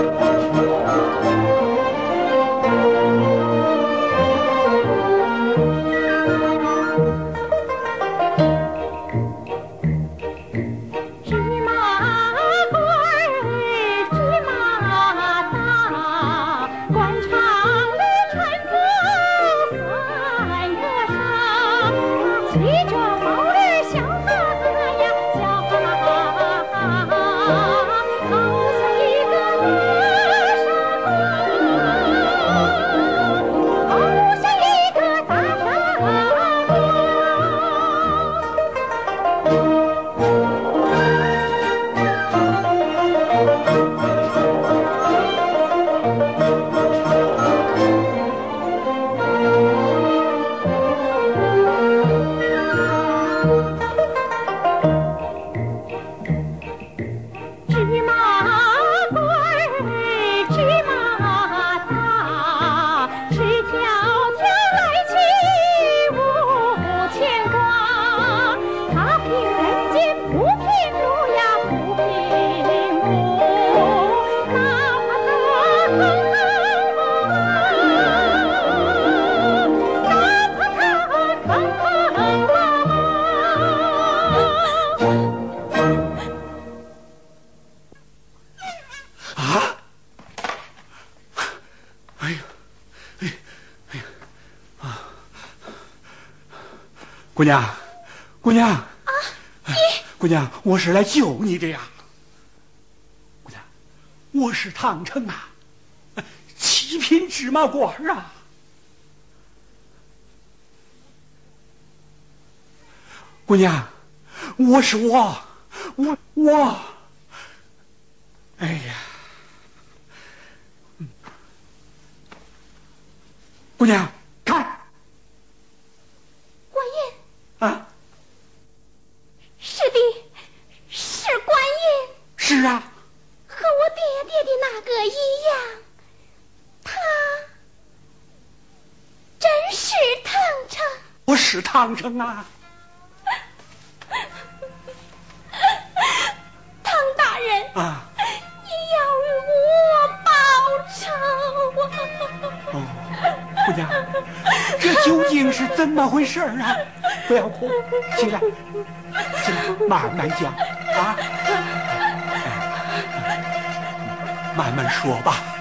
Thank you. 姑娘，姑娘，啊，姑娘，我是来救你的呀。姑娘，我是唐城啊，七品芝麻官啊。姑娘，我是我，我我，哎呀，姑娘。啊！是的，是观音。是啊，和我爹爹的那个一样，他真是唐城。我是唐城啊。唐大人啊，你要与我报仇啊！哦，姑娘，这究竟是怎么回事啊？不要哭，起来，起来，慢慢讲啊，慢慢说吧。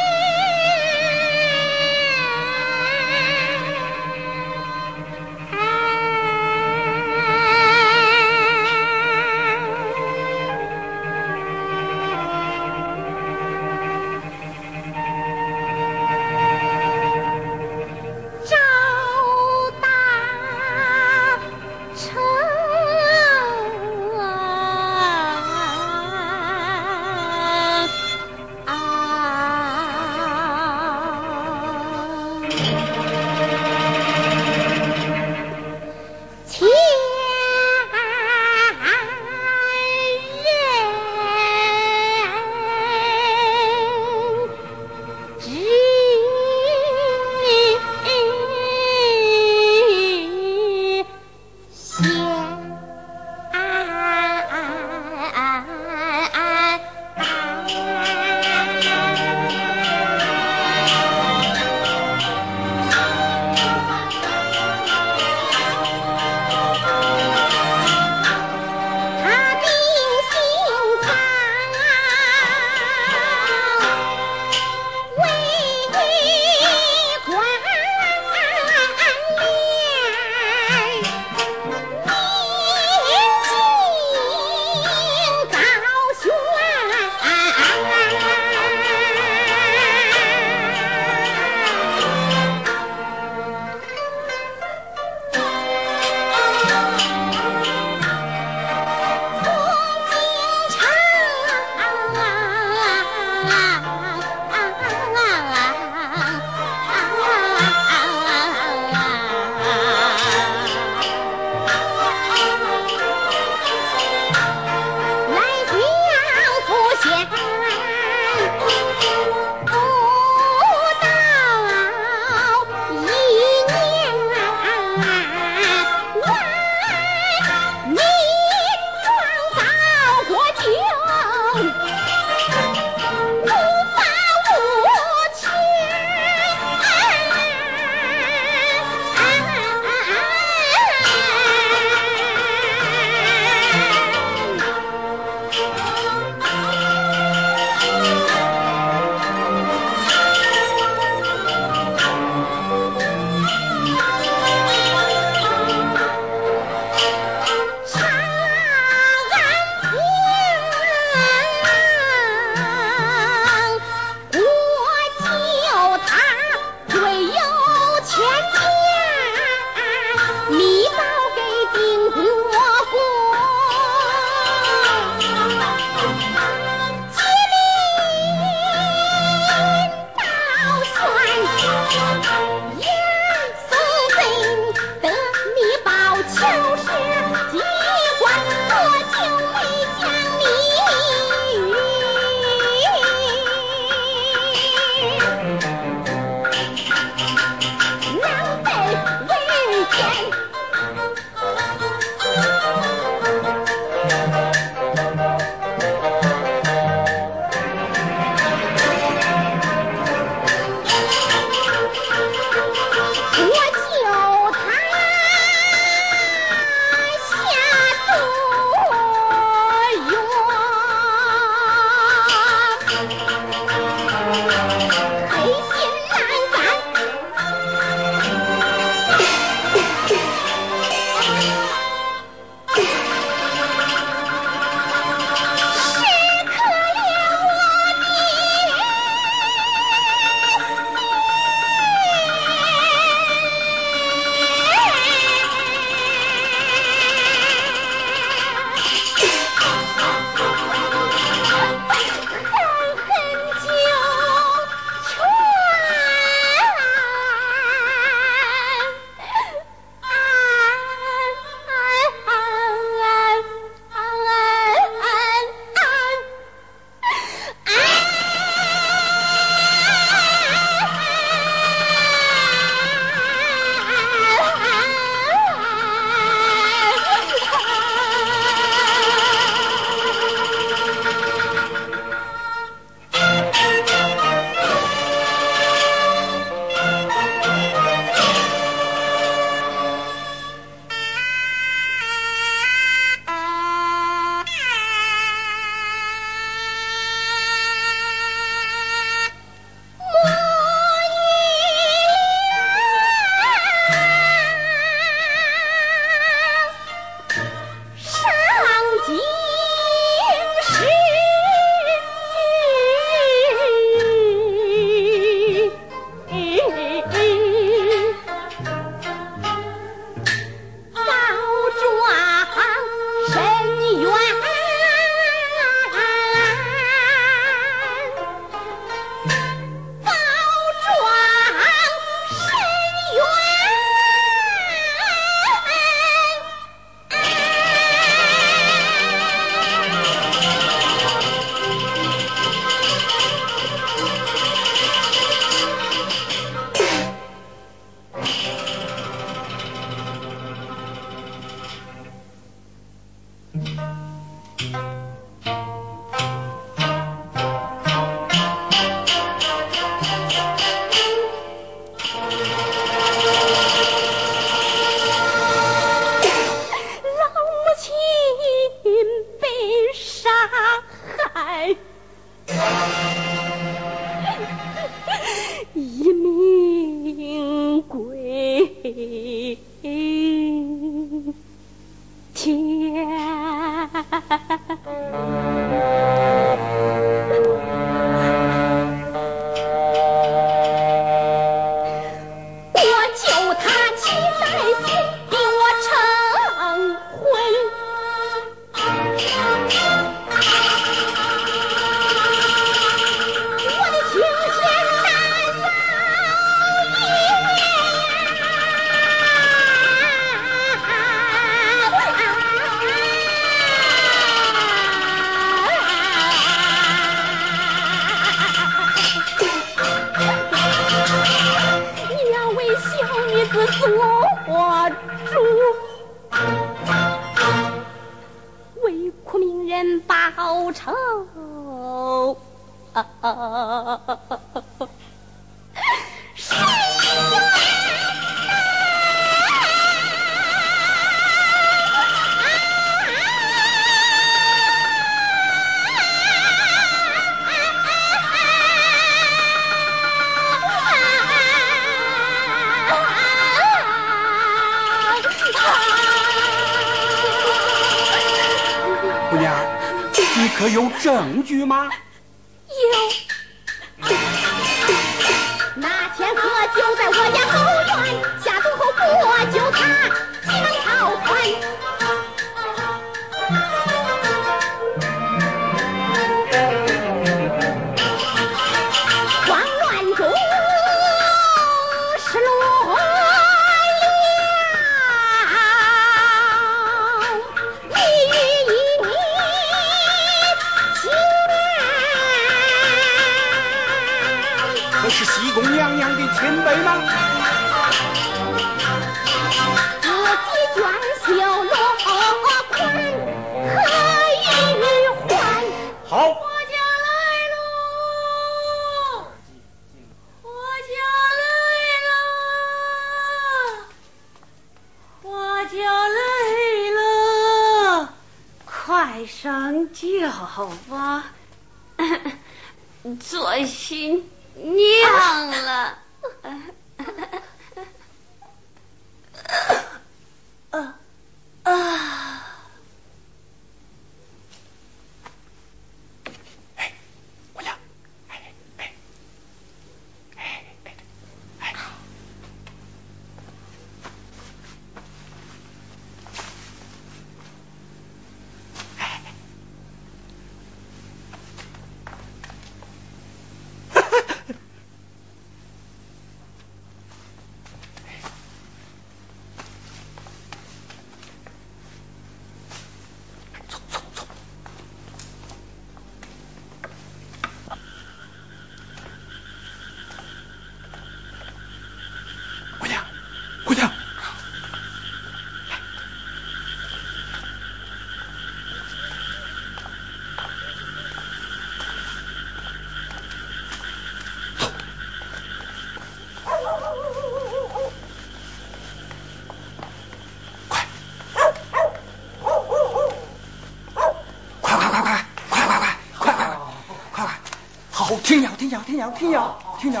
听见听见听见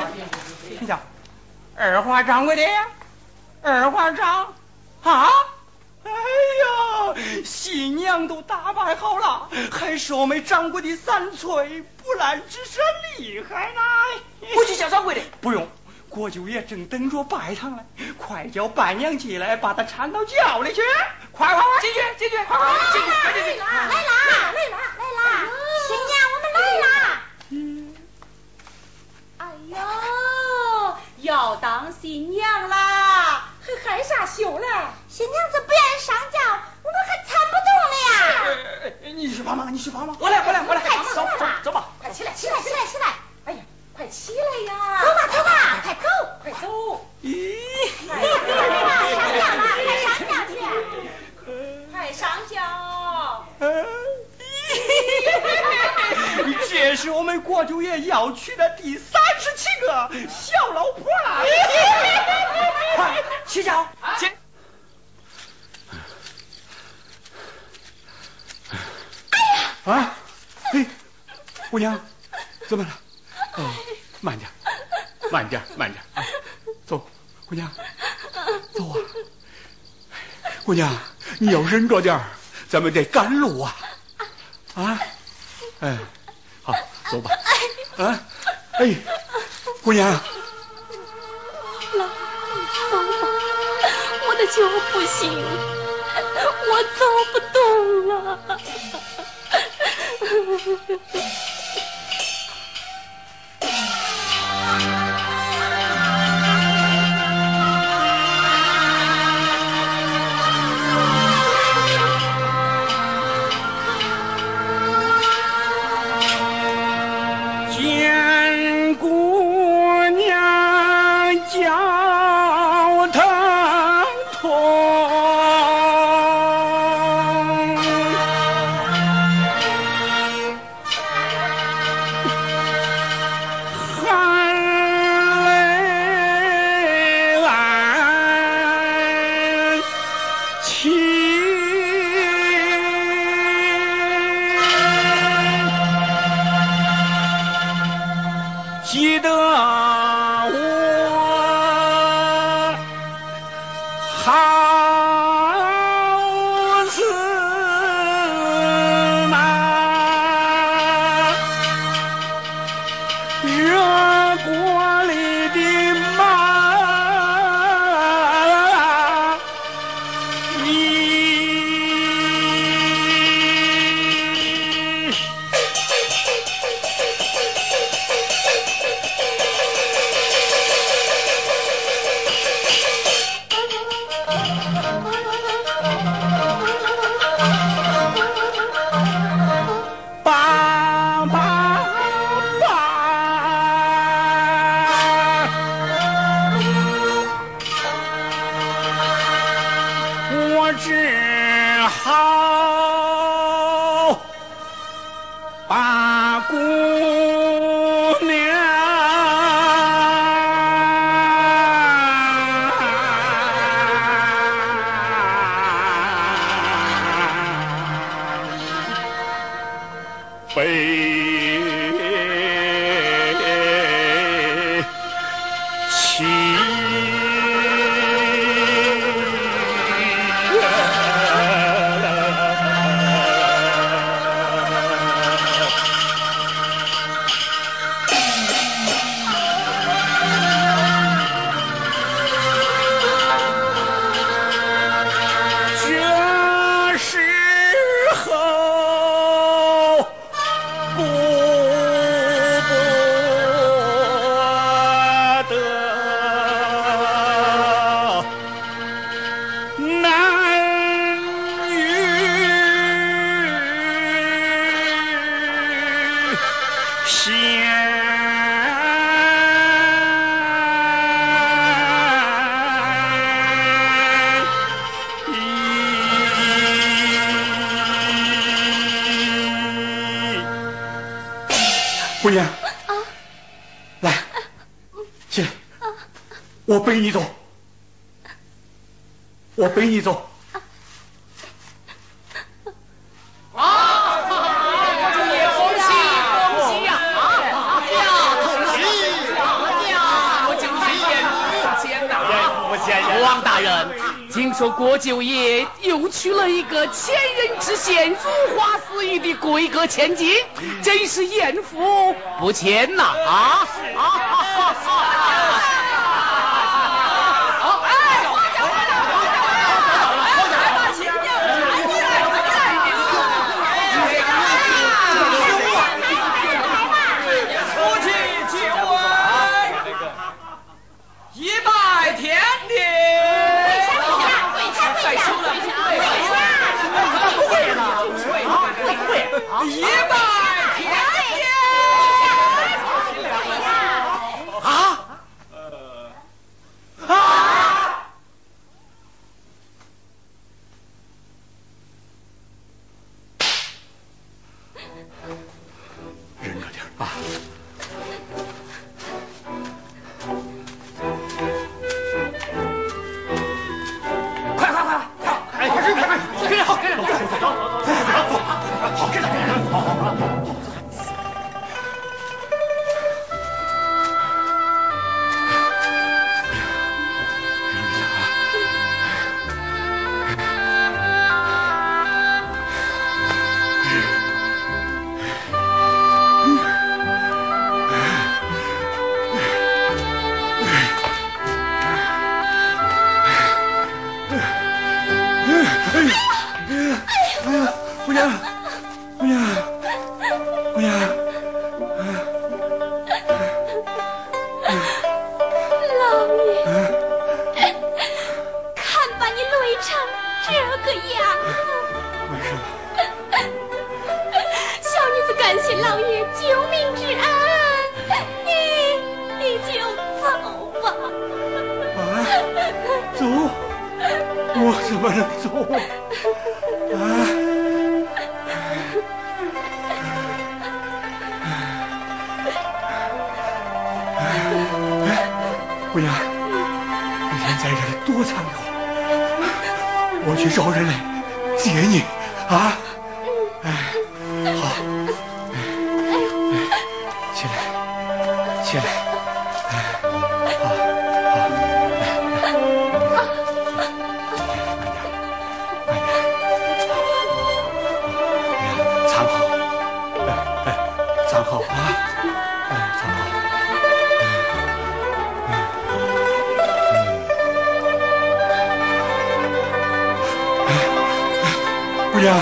听见，二花掌柜的，二花掌啊！哎呀，新娘都打扮好了，还是我们掌柜的三寸不烂之舌厉害呢！我去叫掌柜的，不用，国舅爷正等着拜堂呢，快叫伴娘进来，把他搀到轿里去！快快快，进去进去，快快进去快进去！来啦来啦，新娘我们来啦！哟，要当新娘啦，还害啥羞嘞？新娘子不愿意上轿，我们还搀不动了呀。你去帮忙，你去帮忙。我来，我来，我来。快走走走吧，快起来，起来，起来，起来。哎呀，快起来呀！走吧，走吧，快走，快走。咦，快上轿了，快上轿去，快上轿。这是我们国舅爷要娶的第三十七个小老婆了。快，起脚，起。啊，哎，姑娘，怎么了？慢点，慢点，慢点！走，姑娘，走啊！姑娘，你要忍着点咱们得赶路啊！啊，哎，好，走吧，啊。哎，姑娘，来，我的脚不行，我走不动了。记得。姑娘，你人在这里多残酷，我去找人来接你啊！姑娘，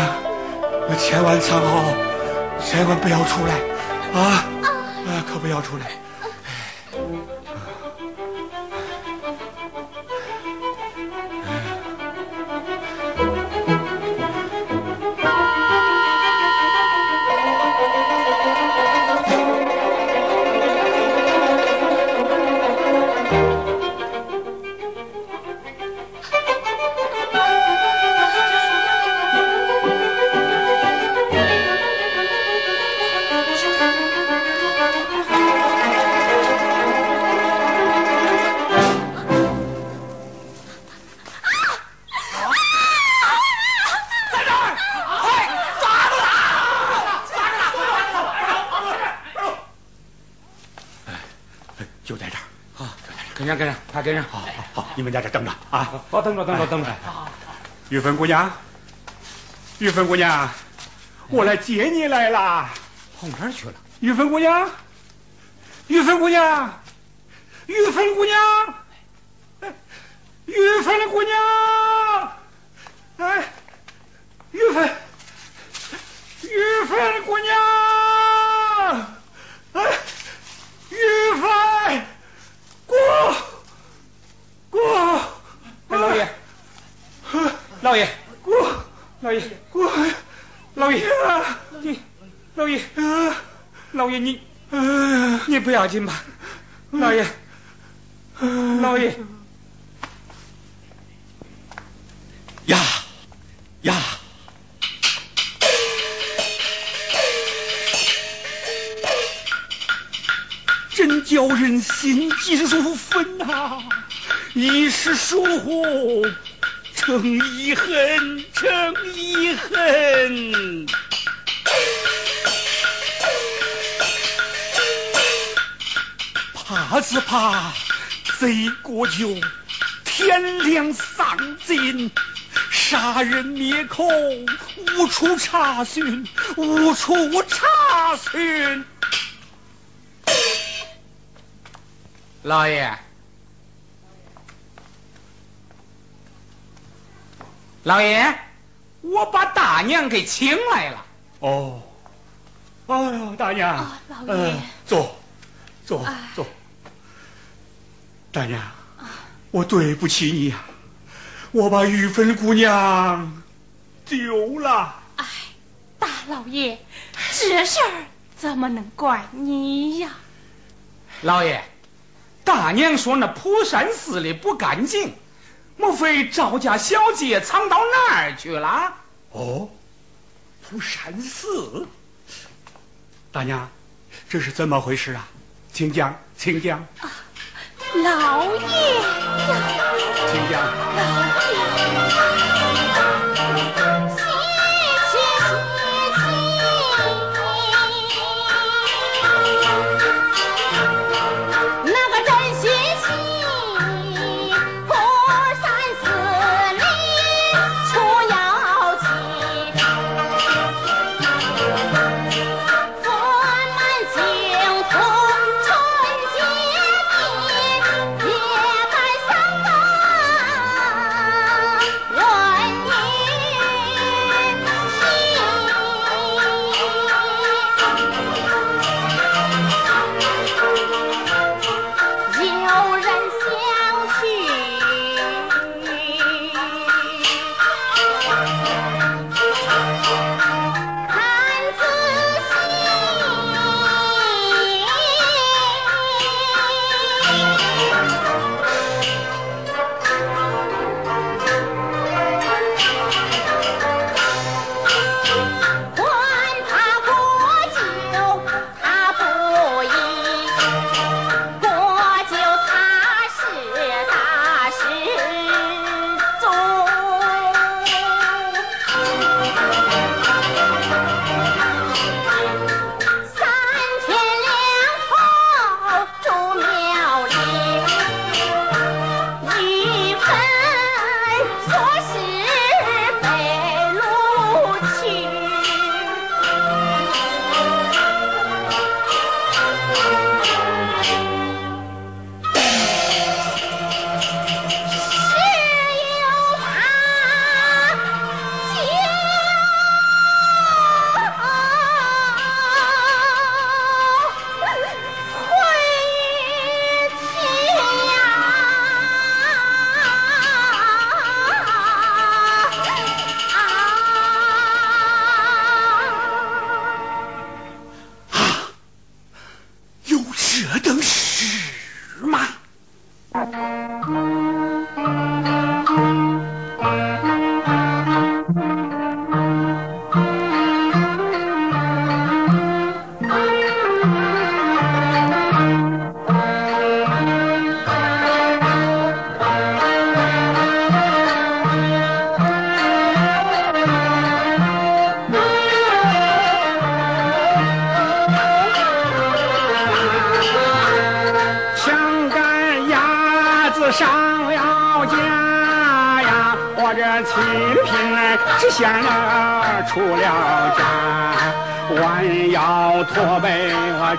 千万藏好，千万不要出来啊！啊，可不要出来。就在这儿啊，就在这儿。跟上，跟上，快跟上！好好好，你们在这儿等着啊。好，等着，等着，等着。玉芬姑娘，玉芬姑娘，我来接你来了。跑哪儿去了？玉芬姑娘，玉芬姑娘，玉芬姑娘，哎玉芬姑娘，哎，玉芬，玉芬姑娘，哎，玉芬，姑，姑，哎，老爷，老爷，姑，老爷，姑，老爷，你，老爷，老爷，你你不要紧吧？老爷，老爷，呀呀！真叫人心急如焚呐！一时疏忽，成遗恨，成遗恨。怕是怕贼过酒，天良丧尽，杀人灭口，无处查询，无处查询。老爷，老爷，我把大娘给请来了。哦，哎呦，大娘，啊老爷呃坐，坐哎，坐。大娘，我对不起你呀、我把玉芬姑娘丢了。哎，大老爷，这事儿怎么能怪你呀？老爷，大娘说那蒲山寺里不干净，莫非赵家小姐藏到哪儿去了？哦，蒲山寺，大娘，这是怎么回事啊？请讲，请讲，老爷呀，请讲。老爷。那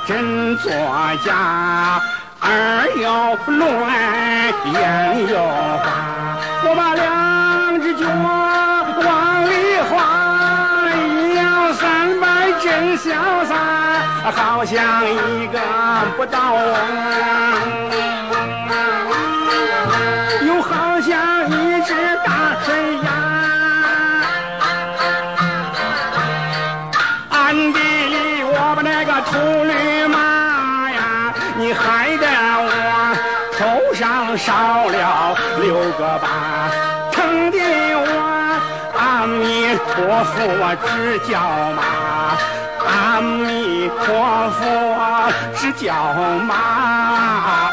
真作假，二又乱眼又花，我把两只脚往里划，一摇三摆真潇洒，好像一个不倒翁。个把，疼的我阿弥陀佛我直叫妈，阿弥陀佛我直叫妈。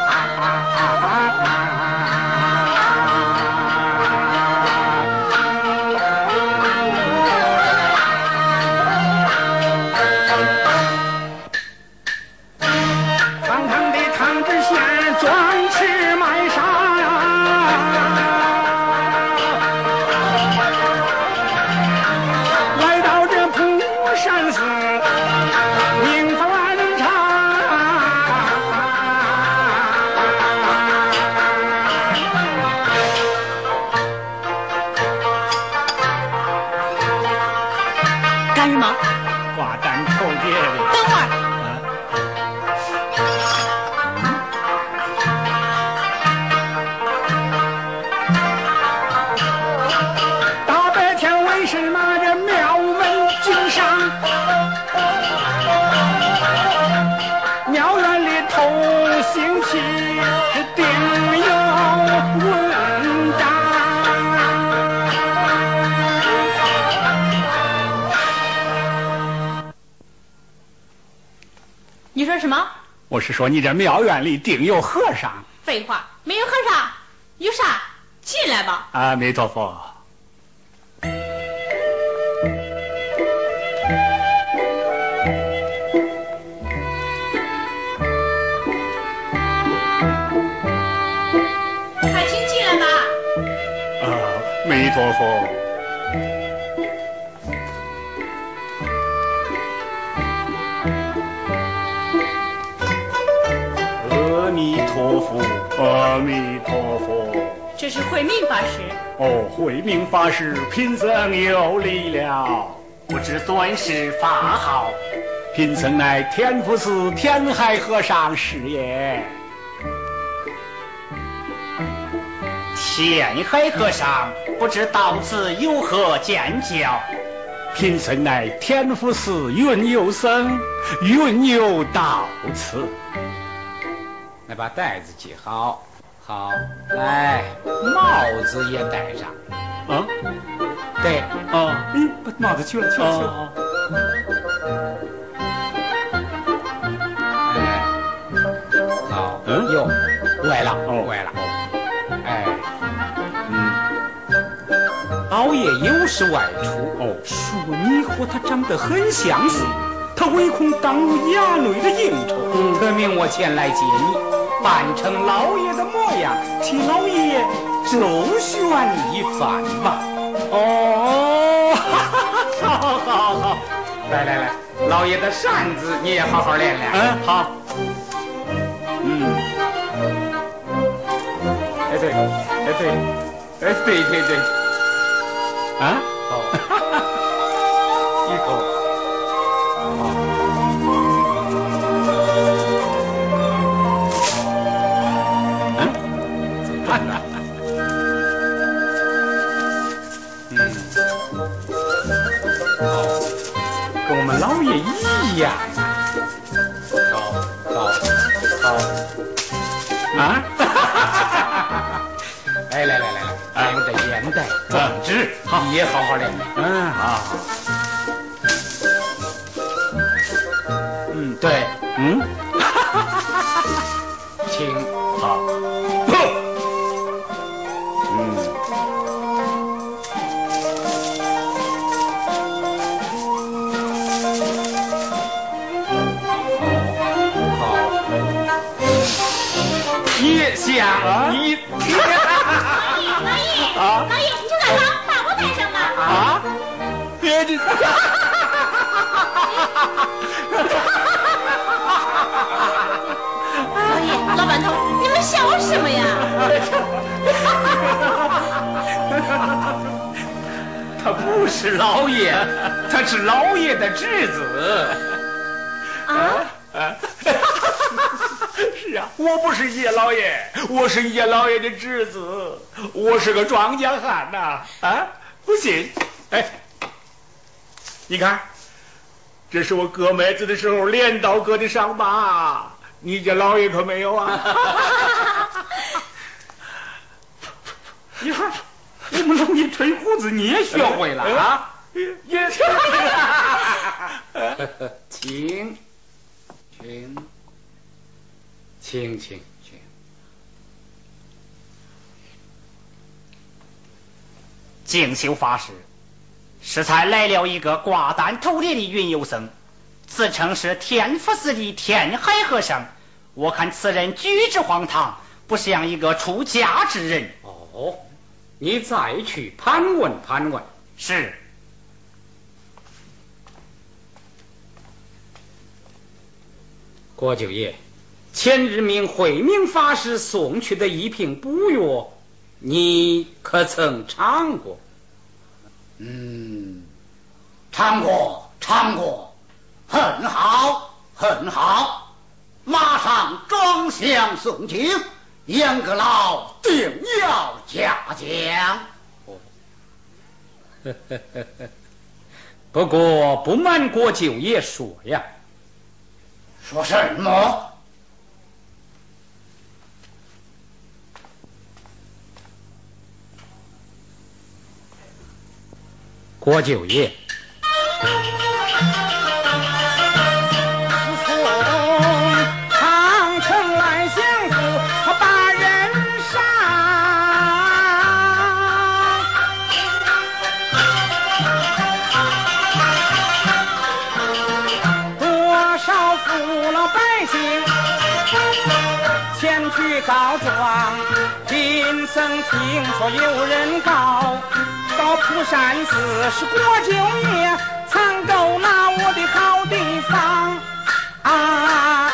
说你这庙院里定有和尚。废话，没有和尚，有啥？进来吧。阿弥陀佛。快请进来吧。阿弥陀佛。陀佛，阿弥陀佛。这是慧命法师。哦，慧命法师，贫僧有礼了。不知尊师法号。贫僧乃天福寺天海和尚是也。天海和尚，不知到此有何见教？贫僧乃天福寺云游僧，云游到此。来把带子系好，好，来帽子也戴上。啊？对，哦，嗯，把帽子取了，取了，去了。哎，好，嗯？哟，歪了，哦。歪了，哎，嗯，熬夜有时外出，哦，说你和他长得很相似，他唯恐耽误衙内的应酬，特命我前来接你，扮成老爷的模样，替老爷周旋一番吧。哦，好好好，来来来，老爷的扇子你也好好练练。嗯，好，嗯，哎对，哎对，哎对对对，啊，好，一口，老爷一样。好，好，好，啊，哎，来来来来，咱们的烟袋壮志，好你也好好练。练。嗯，好，嗯，对，嗯，老爷，老板头，你们笑什么呀？他不是老爷，他是老爷的侄子。啊？啊 是啊，我不是叶老爷，我是叶老爷的侄子，我是个庄稼汉呐。啊，不信？哎，你看，这是我割麦子的时候镰刀割的伤疤，你家老爷可没有啊？你看，我们老爷吹胡子你也学会了啊？也是。请，请，请，请，请。静修法师，适才来了一个挂单头脸的云游僧，自称是天福寺的天海和尚。我看此人举止荒唐，不像一个出家之人。哦，你再去盘问盘问。是。郭九爷，前日命慧明法师送去的一瓶补药，你可曾尝过？嗯，唱过，唱过，很好，很好，马上装箱送去，严阁老定要嘉奖。呵呵呵呵。不过不瞒过九爷说呀。说什么？郭九爷，自从长城来相府把人杀，多少父老百姓前去告状，贫僧听说有人告。到蒲山寺是国舅爷藏够那我的好地方。啊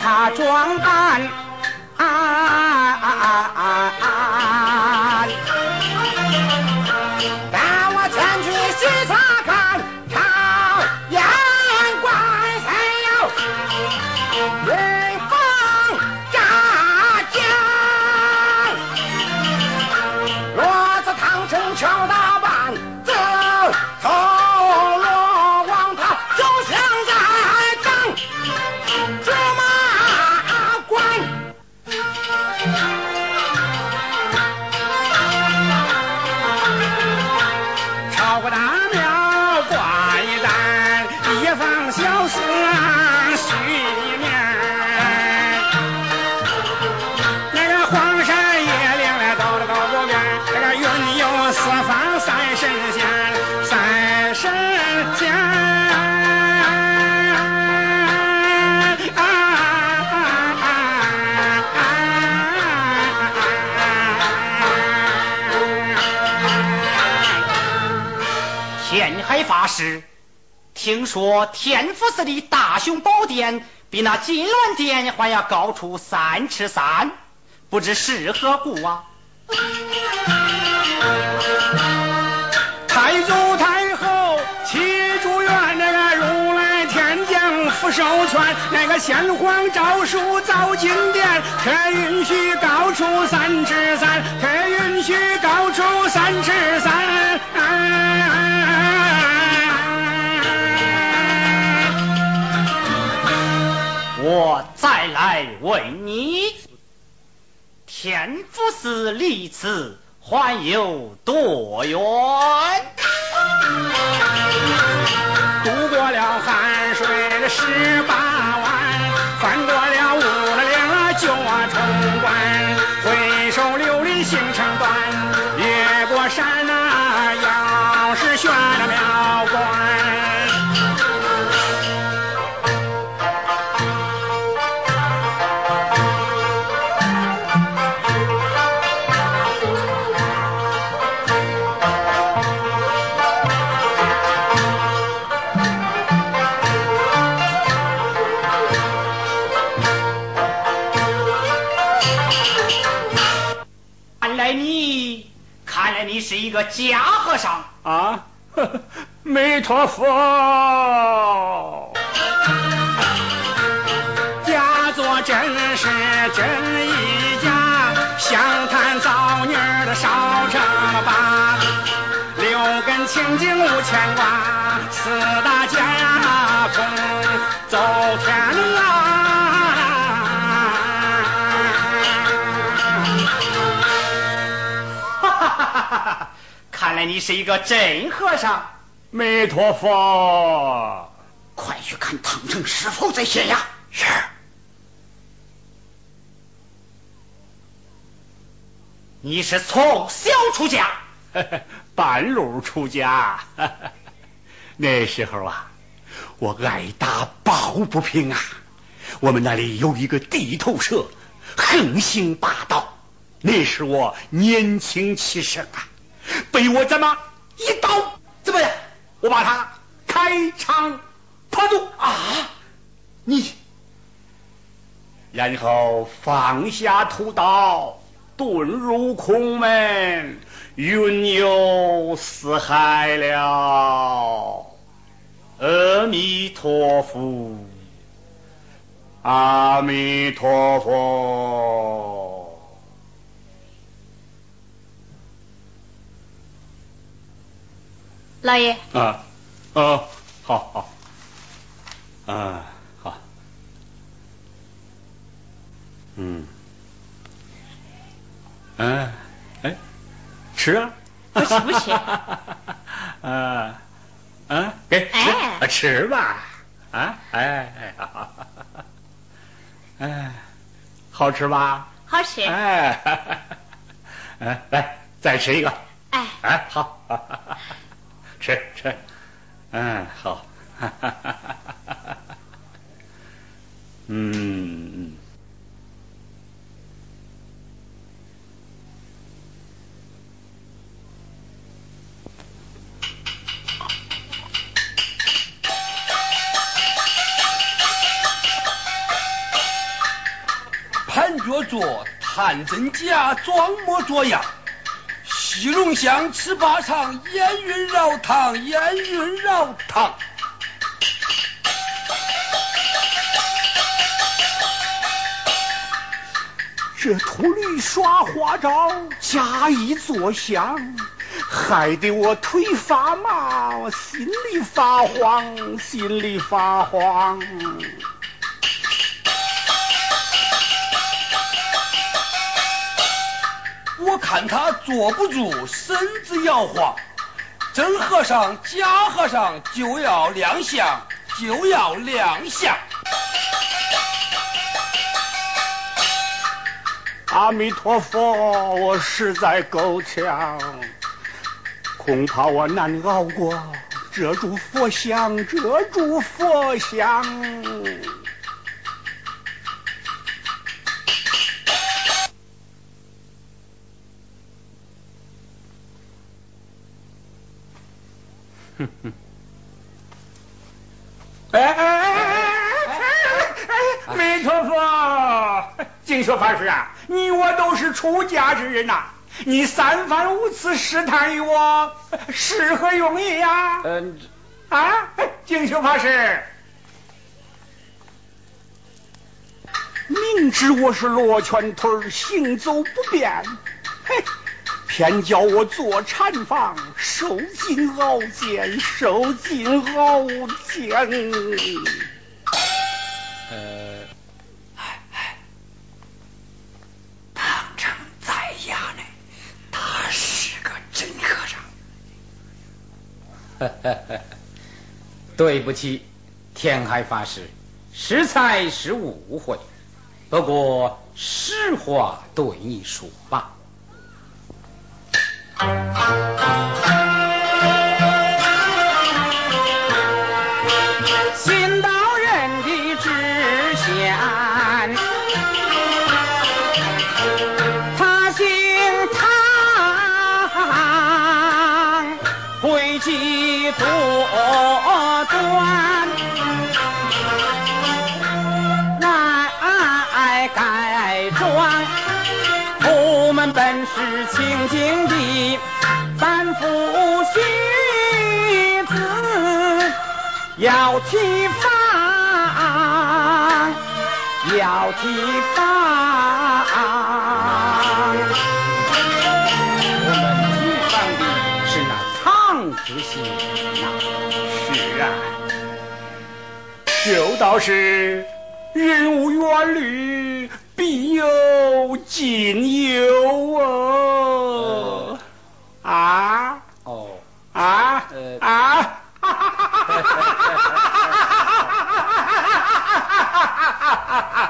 他装扮。带我前去细查看，查验官才有云峰炸将，骡子唐僧敲打听说天福寺的大雄宝殿比那金銮殿还要高出三尺三，不知是何故啊？太祖太后祈祝愿那个如来天降福寿全，那个先皇诏书造经典，可允许高出三尺三，可允许高出三尺三。我再来问你，天福寺离此还有多远？渡过了汗水的十八弥陀佛，假作真是真亦假，相谈造孽的少成八，六根清净无牵挂，四大家风走天哈哈哈哈哈！看来你是一个真和尚。弥陀佛，快去看唐僧是否在县衙。是。你是从小出家，半路出家。那时候啊，我爱打抱不平啊。我们那里有一个地头蛇，横行霸道。那时我年轻气盛啊，被我这么一刀，怎么样？我把他开肠破肚啊！你，然后放下屠刀，遁入空门，云游四海了。阿弥陀佛，阿弥陀佛。老爷，啊，哦，好好，啊，好，嗯，嗯，哎，吃啊，不吃不吃，啊，啊，给吃，哎吃吧，啊，哎哎，哎，好吃吧？好吃。哎，哈哈哈哎，来，再吃一个，哎，哎，好，哈哈吃吃，嗯，好，哈哈哈哈哈嗯，盘脚坐，探真假，装模作样。西龙香吃八场，烟云绕堂，烟云绕堂。这秃驴耍花招，假意作相，害得我腿发麻，我心里发慌，心里发慌。我看他坐不住，身子摇晃。真和尚、假和尚就要亮相，就要亮相。阿弥陀佛，我实在够呛，恐怕我难熬过这柱佛像，这柱佛像。哎哎哎哎哎哎！弥陀佛，净说法师啊，你我都是出家之人呐、你三番五次试探于我，是何用意呀、啊？嗯，啊，净修法师，明知我是罗圈腿，行走不便，嘿。偏叫我做禅房，受尽熬煎，受尽熬煎。呃，哎唐城在衙内，他是个真和尚。对不起，天海法师，实在是误会。不过实话对你说吧。新要提防，要提防。我们提防的是那苍之心那。是啊，就道是人无远虑，必有近忧啊！啊哦，啊呃啊！老 ha ha ha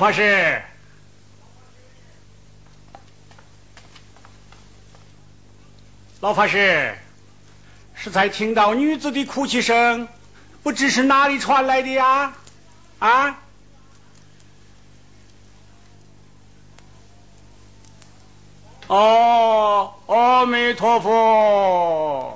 法师，老法师，是才听到女子的哭泣声，不知是哪里传来的呀？啊？哦，阿弥陀佛。